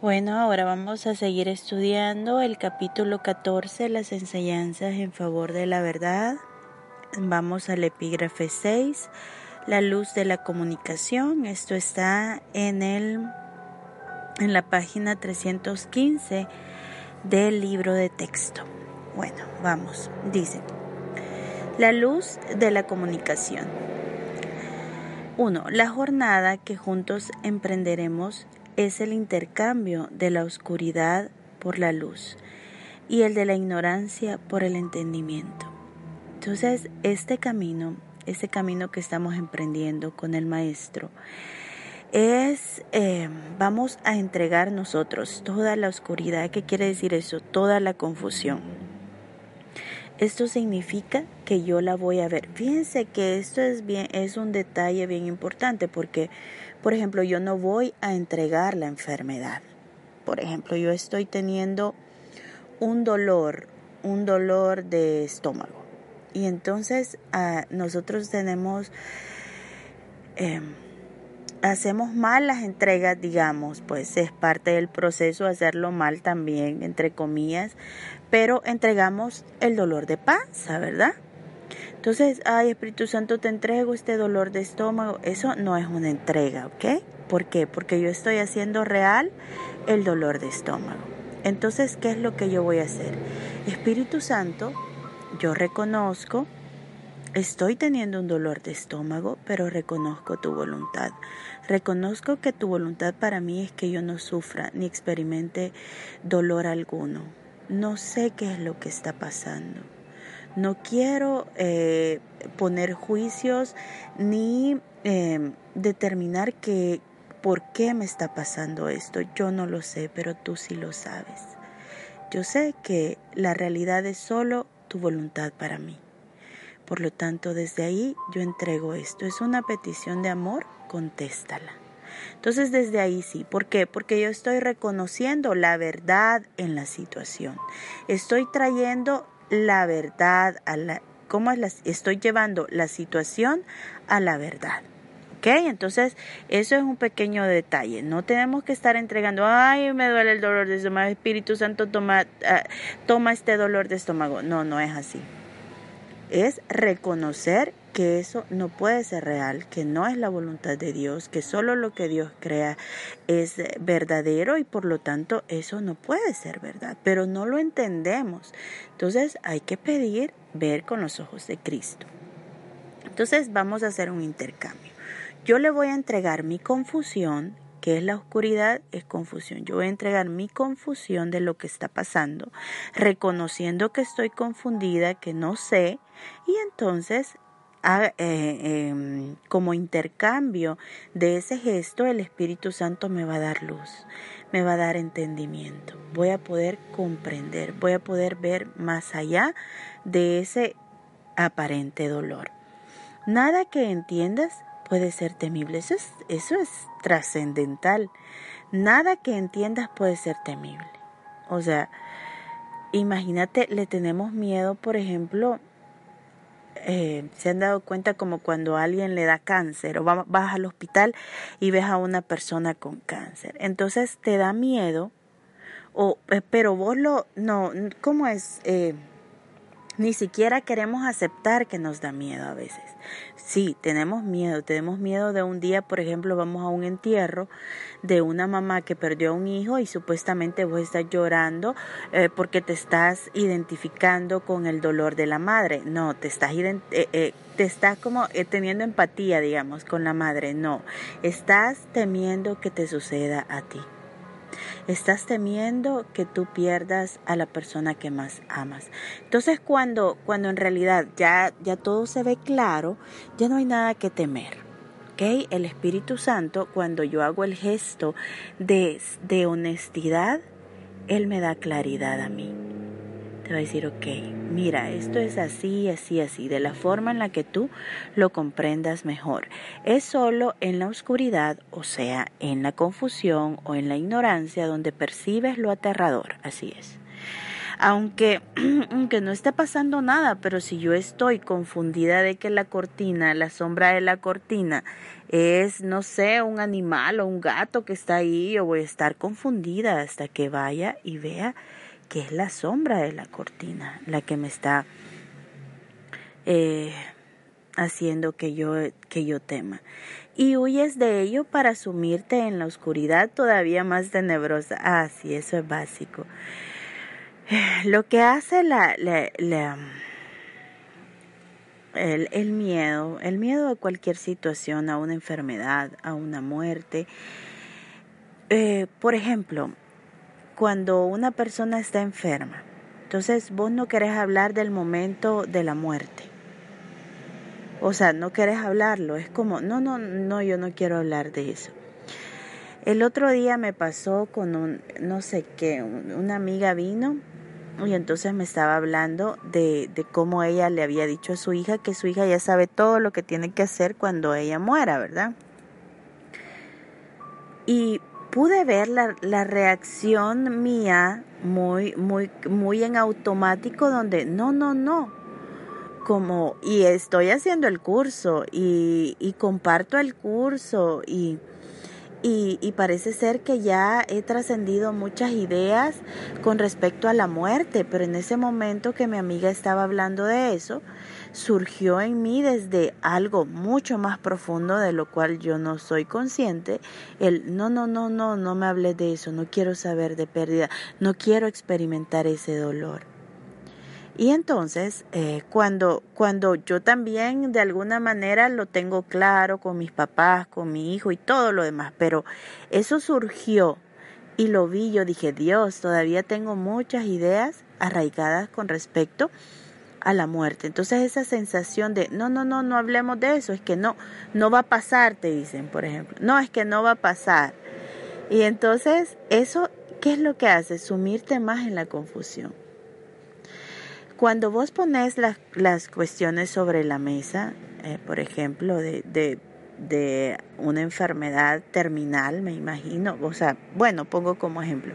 Bueno, ahora vamos a seguir estudiando el capítulo 14, las enseñanzas en favor de la verdad. Vamos al epígrafe 6, la luz de la comunicación. Esto está en el en la página 315 del libro de texto. Bueno, vamos. Dice: La luz de la comunicación. 1. La jornada que juntos emprenderemos es el intercambio de la oscuridad por la luz y el de la ignorancia por el entendimiento. Entonces, este camino, este camino que estamos emprendiendo con el Maestro, es, eh, vamos a entregar nosotros toda la oscuridad. ¿Qué quiere decir eso? Toda la confusión. Esto significa que yo la voy a ver. Fíjense que esto es bien, es un detalle bien importante porque por ejemplo, yo no voy a entregar la enfermedad. Por ejemplo, yo estoy teniendo un dolor, un dolor de estómago. Y entonces ah, nosotros tenemos, em, hacemos mal las entregas, digamos, pues es parte del proceso hacerlo mal también, entre comillas, pero entregamos el dolor de panza, ¿verdad? Entonces, ay Espíritu Santo, te entrego este dolor de estómago. Eso no es una entrega, ¿ok? ¿Por qué? Porque yo estoy haciendo real el dolor de estómago. Entonces, ¿qué es lo que yo voy a hacer? Espíritu Santo, yo reconozco, estoy teniendo un dolor de estómago, pero reconozco tu voluntad. Reconozco que tu voluntad para mí es que yo no sufra ni experimente dolor alguno. No sé qué es lo que está pasando no quiero eh, poner juicios ni em, determinar que por qué me está pasando esto. Yo no lo sé, pero tú sí lo sabes. Yo sé que la realidad es solo tu voluntad para mí. Por lo tanto, desde ahí yo entrego esto. Es una petición de amor, contéstala. Entonces desde ahí sí, ¿por qué? Porque yo estoy reconociendo la verdad en la situación. Estoy trayendo la verdad, a la, cómo estoy llevando la situación a la verdad. ¿Ok? Entonces, eso es un pequeño detalle. No tenemos que estar entregando, ay, me duele el dolor de estómago, Espíritu Santo, toma, ah, toma este dolor de estómago. No, no es así. Es reconocer que eso no puede ser real, que no es la voluntad de Dios, que solo lo que Dios crea es verdadero y por lo tanto eso no puede ser verdad, pero no lo entendemos. Entonces hay que pedir ver con los ojos de Cristo. Entonces vamos a hacer un intercambio. Yo le voy a entregar mi confusión, que es la oscuridad, es confusión. Yo voy a entregar mi confusión de lo que está pasando, reconociendo que estoy confundida, que no sé, y entonces eh, em, como intercambio de ese gesto, el Espíritu Santo me va a dar luz, me va a dar entendimiento, voy a poder comprender, voy a poder ver más allá de ese aparente dolor. Nada que entiendas puede ser temible, eso es, eso es trascendental. Nada que entiendas puede ser temible. O sea, imagínate, le tenemos miedo, por ejemplo, eh, se han dado cuenta como cuando alguien le da cáncer o vas al hospital y ves a una persona con cáncer. Entonces te da miedo, o, eh, pero vos lo, no, ¿cómo es? Eh, ni siquiera queremos aceptar que nos da miedo a veces. Sí, tenemos miedo, tenemos miedo de un día, por ejemplo, vamos a un entierro de una mamá que perdió a un hijo y supuestamente vos estás llorando eh, porque te estás identificando con el dolor de la madre. No, te estás, eh, eh, te estás como teniendo empatía, digamos, con la madre. No, estás temiendo que te suceda a ti. Estás temiendo que tú pierdas a la persona que más amas. Entonces cuando, cuando en realidad ya, ya todo se ve claro, ya no hay nada que temer. ¿Okay? El Espíritu Santo, cuando yo hago el gesto de, de honestidad, Él me da claridad a mí te va a decir, ok, mira, esto es así, así, así, de la forma en la que tú lo comprendas mejor. Es solo en la oscuridad, o sea, en la confusión o en la ignorancia donde percibes lo aterrador, así es. aunque, aunque no esté pasando nada, pero si yo estoy confundida de que la cortina, la sombra de la cortina es, no sé, un animal o un gato que está ahí, yo voy a estar confundida hasta que vaya y vea que es la sombra de la cortina la que me está eh, haciendo que yo, que yo tema. Y huyes de ello para sumirte en la oscuridad todavía más tenebrosa. Ah, sí, eso es básico. Lo que hace la, el, miedo, el miedo a cualquier situación, a una enfermedad, a una muerte. Eh, por ejemplo, cuando una persona está enferma, entonces vos no querés hablar del momento de la muerte. O sea, no querés hablarlo. Es como, no, no, no, yo no quiero hablar de eso. El otro día me pasó con un, no sé qué, una amiga vino y entonces me estaba hablando de, de cómo ella le había dicho a su hija que su hija ya sabe todo lo que tiene que hacer cuando ella muera, ¿verdad? Y pude ver la, la, reacción mía muy, muy, muy en automático donde no, no, no. Como, y estoy haciendo el curso y, y comparto el curso y y, parece ser que ya he trascendido muchas ideas con respecto a la muerte, pero en ese momento que mi amiga estaba hablando de eso, surgió en mí desde algo mucho más profundo de lo cual yo no soy consciente, el no, no, no, no, no me hables de eso, no quiero saber de pérdida, no quiero experimentar ese dolor. Y entonces, eh, cuando, cuando yo también de alguna manera lo tengo claro con mis papás, con mi hijo y todo lo demás, pero eso surgió y lo vi, yo dije, Dios, todavía tengo muchas ideas arraigadas con respecto la muerte. Entonces esa sensación de, no, no, no, no hablemos de eso, es que no, no va a pasar, te dicen, por ejemplo. No, es que no va a pasar. Y entonces eso, ¿qué es lo que hace? Sumirte más en la confusión. Cuando vos pones las, las cuestiones sobre la mesa, eh, por ejemplo, de, de, de una enfermedad terminal, me imagino, o sea, bueno, pongo como ejemplo,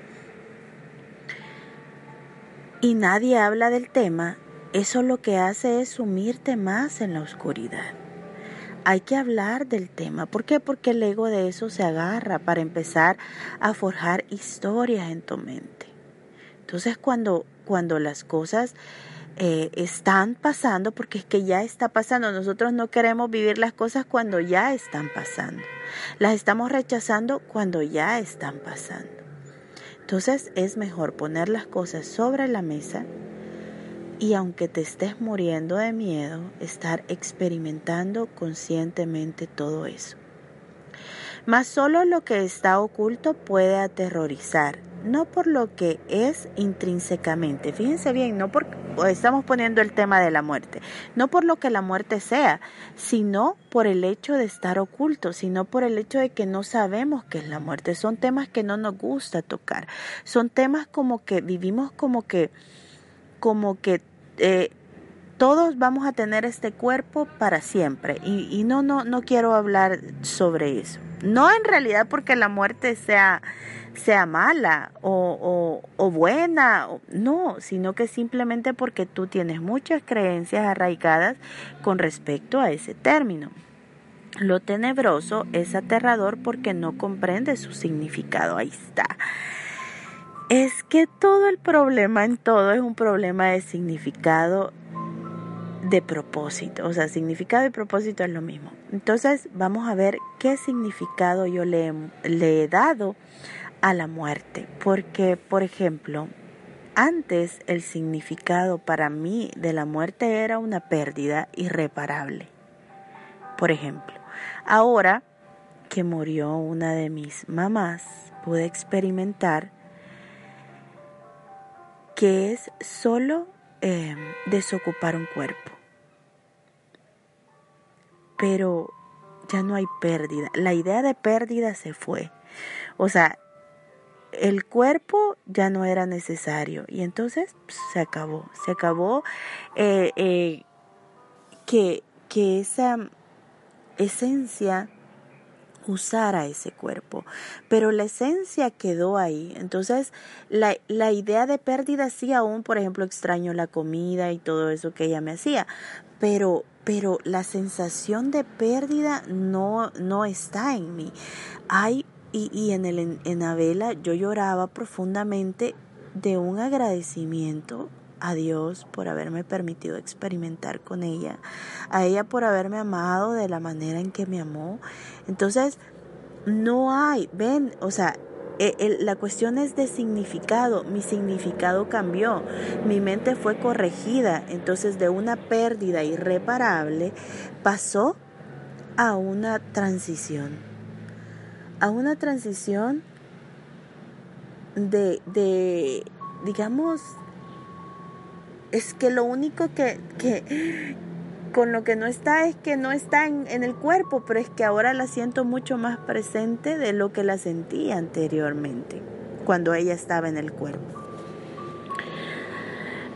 y nadie habla del tema, eso lo que hace es sumirte más en la oscuridad. Hay que hablar del tema. ¿Por qué? Porque el ego de eso se agarra para empezar a forjar historias en tu mente. Entonces cuando, cuando las cosas eh, están pasando porque es que ya está pasando. Nosotros no queremos vivir las cosas cuando ya están pasando. Las estamos rechazando cuando ya están pasando. Entonces es mejor poner las cosas sobre la mesa y aunque te estés muriendo de miedo, estar experimentando conscientemente todo eso. Mas solo lo que está oculto puede aterrorizar no por lo que es intrínsecamente. Fíjense bien, no por estamos poniendo el tema de la muerte, no por lo que la muerte sea, sino por el hecho de estar oculto, sino por el hecho de que no sabemos qué es la muerte. Son temas que no nos gusta tocar. Son temas como que vivimos como que como que eh, todos vamos a tener este cuerpo para siempre y, y no no no quiero hablar sobre eso. No en realidad porque la muerte sea sea mala o, o, buena, no, sino que simplemente porque tú tienes muchas creencias arraigadas con respecto a ese término. Lo tenebroso es aterrador porque no comprende su significado. Ahí está. Es que todo el problema en todo es un problema de significado de propósito. O sea, significado y propósito es lo mismo. Entonces vamos a ver qué significado yo le, le he dado a la muerte, porque, por ejemplo, antes el significado para mí de la muerte era una pérdida irreparable. Por ejemplo, ahora que murió una de mis mamás, pude experimentar que es solo em, desocupar un cuerpo. Pero ya no hay pérdida. La idea de pérdida se fue. O sea, el cuerpo ya no era necesario y entonces pues, se acabó, se acabó eh, eh, que, que esa esencia usara ese cuerpo, pero la esencia quedó ahí. Entonces, la, la, idea de pérdida sí aún, por ejemplo, extraño la comida y todo eso que ella me hacía, pero, pero la sensación de pérdida no, no está en mí. Hay, y, y en, el, en Abela yo lloraba profundamente de un agradecimiento a Dios por haberme permitido experimentar con ella, a ella por haberme amado de la manera en que me amó. Entonces, no hay, ven, o sea, e, la cuestión es de significado, mi significado cambió, mi mente fue corregida, entonces de una pérdida irreparable pasó a una transición, a una transición de, de digamos, es que lo único que, que con lo que no está es que no está en, el cuerpo, pero es que ahora la siento mucho más presente de lo que la sentía anteriormente, cuando ella estaba en el cuerpo.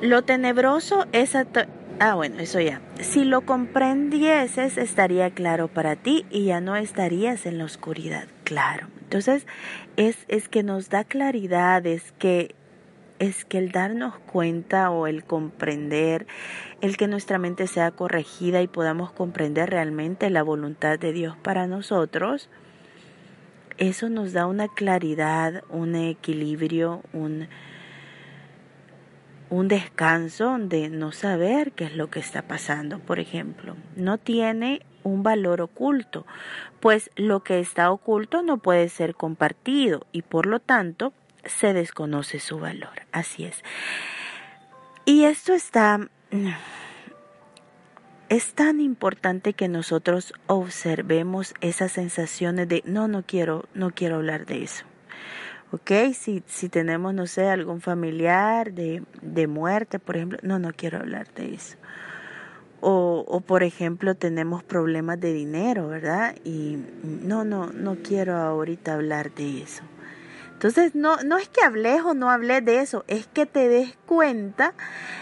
Lo tenebroso es... Ah, bueno, eso ya. Si lo comprendieses, estaría claro para ti y ya no estarías en la oscuridad. Claro. Entonces, es, es que nos da claridad, es que es que el darnos cuenta o el comprender, el que nuestra mente sea corregida y podamos comprender realmente la voluntad de Dios para nosotros, eso nos da una claridad, un equilibrio, un, un descanso de no saber qué es lo que está pasando, por ejemplo. No tiene un valor oculto, pues lo que está oculto no puede ser compartido y por lo tanto se desconoce su valor. Así es. Y esto está... Es tan importante que nosotros observemos esas sensaciones de no, no quiero, no quiero hablar de eso. ¿ok? Si, si tenemos, no sé, algún familiar de, de muerte, por ejemplo, no, no quiero hablar de eso. O, o, por ejemplo, tenemos problemas de dinero, ¿verdad? Y no, no, no quiero ahorita hablar de eso. Entonces, no, no es que hables o no hables de eso, es que te des cuenta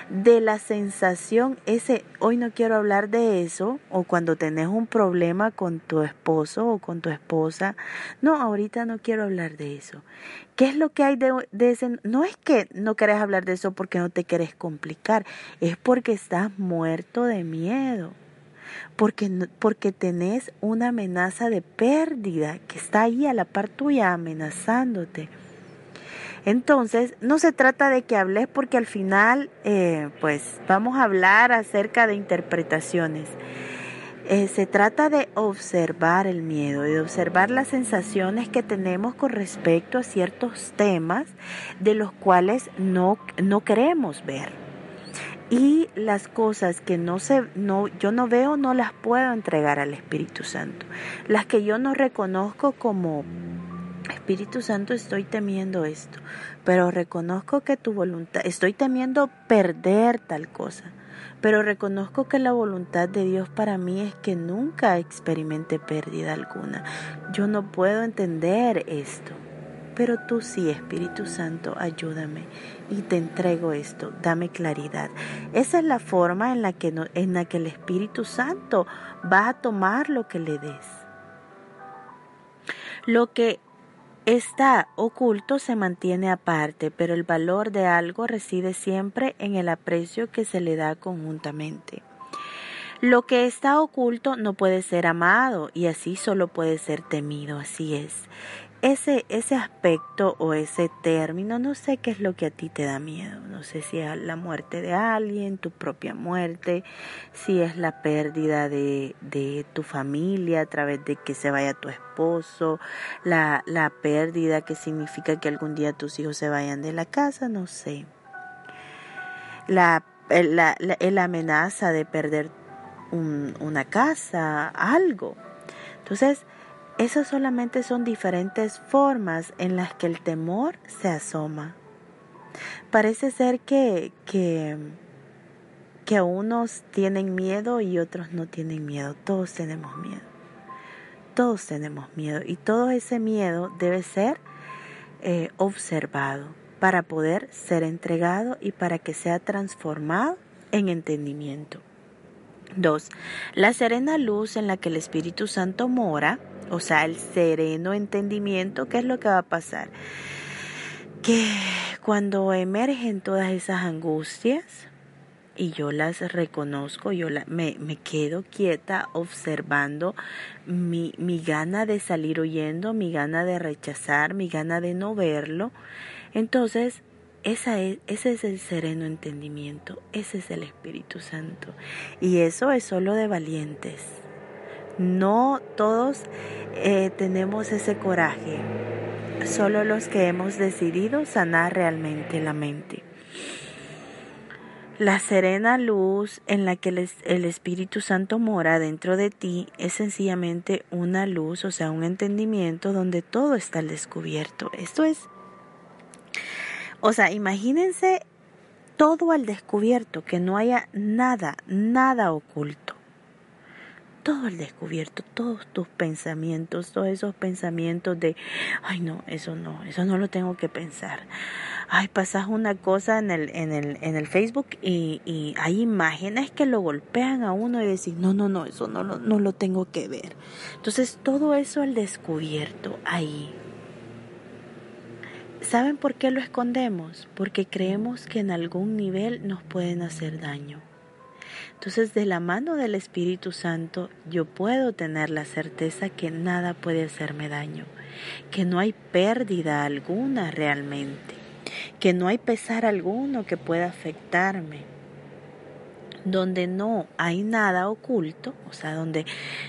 de la sensación, ese, hoy no quiero hablar de eso, o cuando tenés un problema con tu esposo o con tu esposa, no, ahorita no quiero hablar de eso. ¿Qué es lo que hay de, de ese? No es que no querés hablar de eso porque no te querés complicar, es porque estás muerto de miedo porque, porque tenés una amenaza de pérdida que está ahí a la par tuya amenazándote. Entonces, no se trata de que hables porque al final, eh, pues vamos a hablar acerca de interpretaciones. Eh, se trata de observar el miedo, de observar las sensaciones que tenemos con respecto a ciertos temas de los cuales no, no queremos ver y las cosas que no se no yo no veo no las puedo entregar al Espíritu Santo. Las que yo no reconozco como Espíritu Santo, estoy temiendo esto, pero reconozco que tu voluntad, estoy temiendo perder tal cosa, pero reconozco que la voluntad de Dios para mí es que nunca experimente pérdida alguna. Yo no puedo entender esto pero tú sí, Espíritu Santo, ayúdame y te entrego esto, dame claridad. Esa es la forma en la que, en la que el Espíritu Santo va a tomar lo que le des. Lo que está oculto se mantiene aparte, pero el valor de algo reside siempre en el aprecio que se le da conjuntamente. Lo que está oculto no puede ser amado y así solo puede ser temido, así es ese, ese aspecto o ese término, no sé qué es lo que a ti te da miedo. No sé si es la muerte de alguien, tu propia muerte, si es la pérdida de, de tu familia a través de que se vaya tu esposo, la, la pérdida que significa que algún día tus hijos se vayan de la casa, no sé. La, la, la, amenaza de perder un, una casa, algo. Entonces, esas solamente son diferentes formas en las que el temor se asoma. Parece ser que, que, que unos tienen miedo y otros no tienen miedo. Todos tenemos miedo. Todos tenemos miedo y todo ese miedo debe ser eh, observado para poder ser entregado y para que sea transformado en entendimiento. Dos, la serena luz en la que el Espíritu Santo mora, o sea, el sereno entendimiento, ¿qué es lo que va a pasar? Que cuando emergen todas esas angustias, y yo las reconozco, yo me, me, quedo quieta observando mi, mi gana de salir huyendo, mi gana de rechazar, mi gana de no verlo. Entonces esa es, ese es el sereno entendimiento, ese es el Espíritu Santo. Y eso es solo de valientes. No todos eh, tenemos ese coraje, solo los que hemos decidido sanar realmente la mente. La serena luz en la que el, Espíritu Santo mora dentro de ti es sencillamente una luz, o sea, un entendimiento donde todo está al descubierto. Esto es o sea, imagínense todo al descubierto, que no haya nada, nada oculto. Todo al descubierto, todos tus pensamientos, todos esos pensamientos de, ay no, eso no, eso no lo tengo que pensar. Ay, pasas una cosa en el, en el, en el Facebook y, hay imágenes que lo golpean a uno y decís, no, no, no, eso no lo, no lo tengo que ver. Entonces todo eso al descubierto, ahí, ¿Saben por qué lo escondemos? Porque creemos que en algún nivel nos pueden hacer daño. Entonces, de la mano del Espíritu Santo, yo puedo tener la certeza que nada puede hacerme daño, que no hay pérdida alguna realmente, que no hay pesar alguno que pueda afectarme donde no hay nada oculto, o sea, donde,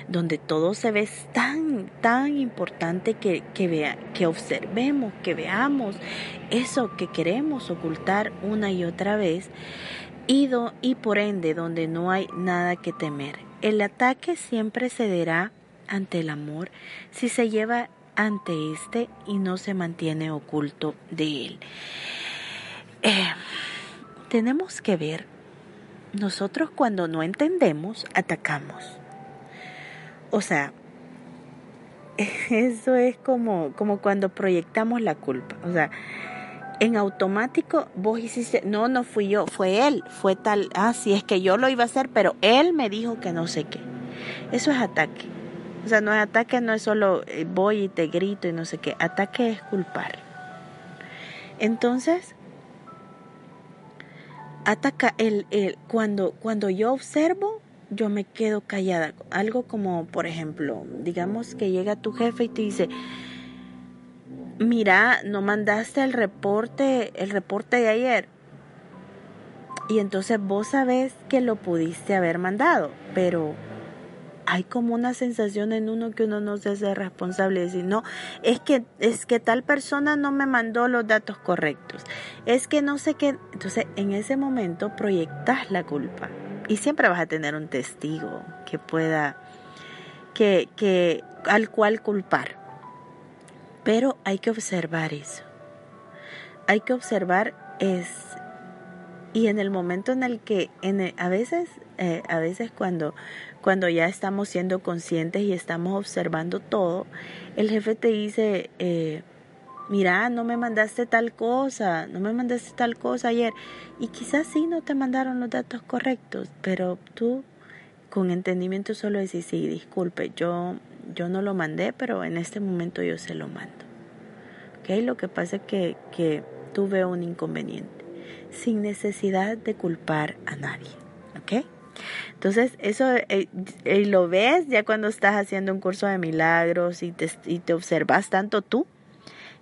donde todo se ve tan, tan importante que, que, vea, que observemos, que veamos eso que queremos ocultar una y otra vez, y, y por ende donde no hay nada que temer. El ataque siempre cederá ante el amor si se lleva ante éste y no se mantiene oculto de él. Eh, tenemos que ver nosotros cuando no entendemos, atacamos. O sea, eso es como, como cuando proyectamos la culpa. O sea, en automático vos hiciste, no, no fui yo, fue él, fue tal, ah, sí, es que yo lo iba a hacer, pero él me dijo que no sé qué. Eso es ataque. O sea, no es ataque, no es solo eh, voy y te grito y no sé qué. Ataque es culpar. Entonces, ataca el, el cuando, cuando yo observo, yo me quedo callada. Algo como, por ejemplo, digamos que llega tu jefe y te dice, mira, no mandaste el reporte, el reporte de ayer. Y entonces vos sabés que lo pudiste haber mandado, pero hay como una sensación en uno que uno no se hace responsable de decir, no, es que, es que tal persona no me mandó los datos correctos, es que no sé qué, entonces en ese momento proyectas la culpa y siempre vas a tener un testigo que pueda, que, que, al cual culpar, pero hay que observar eso, hay que observar es, y en el momento en el que, en a veces, eh, a veces cuando cuando ya estamos siendo conscientes y estamos observando todo, el jefe te dice, eh, mira, no me mandaste tal cosa, no me mandaste tal cosa ayer. Y quizás sí no te mandaron los datos correctos, pero tú con entendimiento solo decís, sí, disculpe, yo, yo no lo mandé, pero en este momento yo se lo mando. ¿Okay? Lo que pasa es que, que tuve un inconveniente, sin necesidad de culpar a nadie. ¿Ok? Entonces, eso eh, lo ves ya cuando estás haciendo un curso de milagros y te, y te observas tanto tú,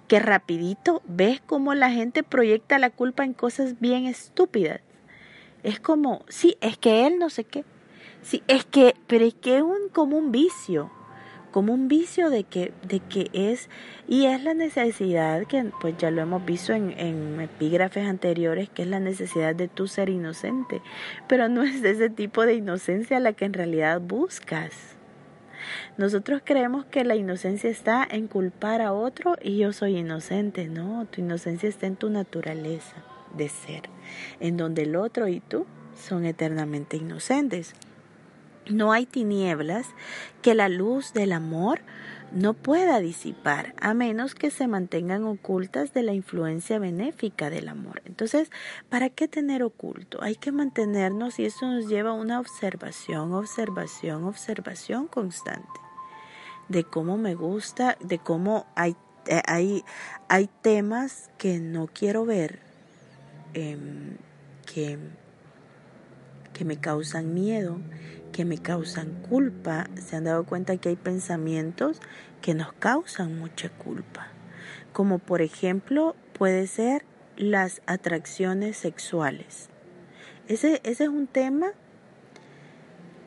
que rapidito ves cómo la gente proyecta la culpa en cosas bien estúpidas. Es como, sí, es que él no sé qué. Sí, es que, pero es que es un, como un vicio como un vicio de que, de que es, y es la necesidad que pues ya lo hemos visto en, en epígrafes anteriores, que es la necesidad de tú ser inocente, pero no es ese tipo de inocencia la que en realidad buscas. Nosotros creemos que la inocencia está en culpar a otro y yo soy inocente. No, tu inocencia está en tu naturaleza de ser, en donde el otro y tú son eternamente inocentes. No hay tinieblas que la luz del amor no pueda disipar, a menos que se mantengan ocultas de la influencia benéfica del amor. Entonces, ¿para qué tener oculto? Hay que mantenernos y eso nos lleva a una observación, observación, observación constante de cómo me gusta, de cómo hay, eh, hay, hay temas que no quiero ver, em, que, que me causan miedo, que me causan culpa. Se han dado cuenta que hay pensamientos que nos causan mucha culpa. Como por ejemplo puede ser las atracciones sexuales. Ese, ese es un tema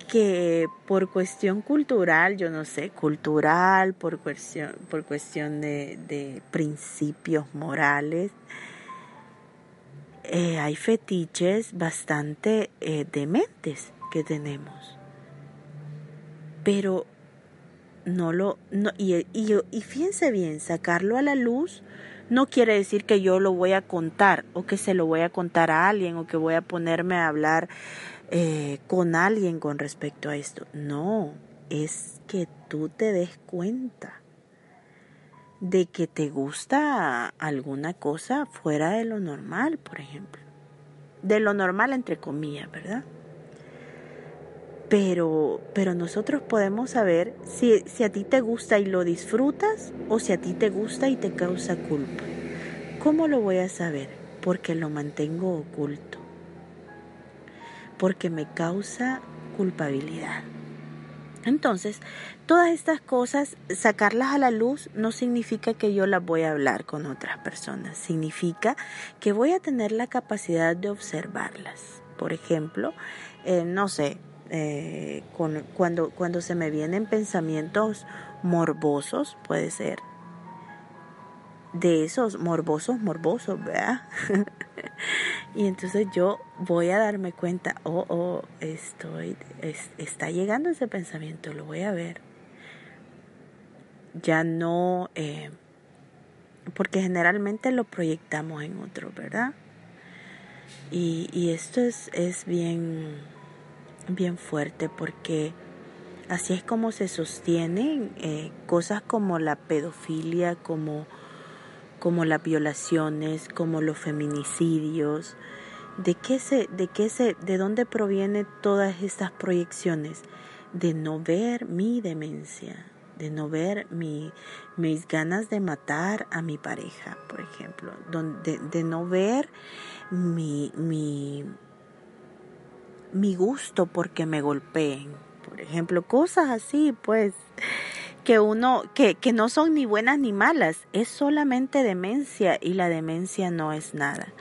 que por cuestión cultural, yo no sé, cultural, por cuestión, por cuestión de, principios morales, eh, hay fetiches bastante eh, dementes que tenemos pero no lo, y, y fíjense bien, sacarlo a la luz no quiere decir que yo lo voy a contar o que se lo voy a contar a alguien o que voy a ponerme a hablar eh, con alguien con respecto a esto. No, es que tú te des cuenta de que te gusta alguna cosa fuera de lo normal, por ejemplo. De lo normal entre comillas, ¿verdad? Pero, pero nosotros podemos saber si, si a ti te gusta y lo disfrutas o si a ti te gusta y te causa culpa. ¿Cómo lo voy a saber? Porque lo mantengo oculto. Porque me causa culpabilidad. Entonces, todas estas cosas, sacarlas a la luz no significa que yo las voy a hablar con otras personas, significa que voy a tener la capacidad de observarlas. Por ejemplo, eh, no sé, eh, con, cuando, cuando se me vienen pensamientos morbosos, puede ser, de esos morbosos, morbosos, ¿verdad? y entonces yo voy a darme cuenta, oh, oh, estoy, está llegando ese pensamiento, lo voy a ver. Ya no, eh, porque generalmente lo proyectamos en otro, ¿verdad? Y, y esto es, es bien bien fuerte porque así es como se sostienen eh, cosas como la pedofilia, como, como las violaciones, como los feminicidios. ¿De qué se, de qué se, de dónde provienen todas estas proyecciones? De no ver mi demencia, de no ver mi, mis ganas de matar a mi pareja, por ejemplo, de, de no ver mi, mi, mi gusto porque me golpeen. Por ejemplo, cosas así, pues, que uno, que, que no son ni buenas ni malas, es solamente demencia y la demencia no es nada.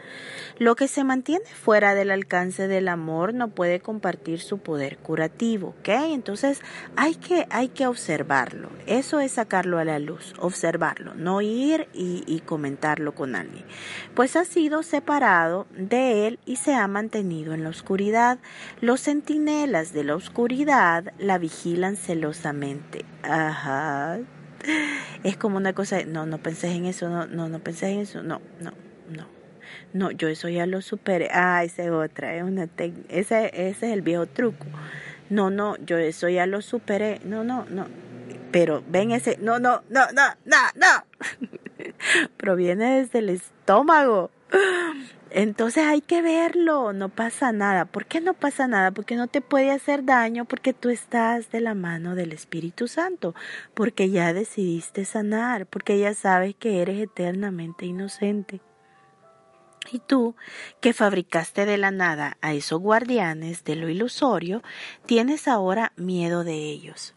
Lo que se mantiene fuera del alcance del amor no puede compartir su poder curativo, ¿ok? Entonces hay que, hay que observarlo. Eso es sacarlo a la luz, observarlo, no ir y, y comentarlo con alguien. Pues ha sido separado de él y se ha mantenido en la oscuridad. Los centinelas de la oscuridad la vigilan celosamente. Ajá. Es como una cosa, no, no pensé en eso, no, no, no pensé en eso, no, no, no. No, yo eso ya lo superé. Ah, esa es otra, es una ese, ese es el viejo truco. No, no, yo eso ya lo superé. No, no, no. Pero ven ese, no, no, no, no, no, no. Proviene desde el estómago. Entonces hay que verlo, no pasa nada. ¿Por qué no pasa nada? Porque no te puede hacer daño, porque tú estás de la mano del Espíritu Santo, porque ya decidiste sanar, porque ya sabes que eres eternamente inocente. Y tú, que fabricaste de la nada a esos guardianes de lo ilusorio, tienes ahora miedo de ellos.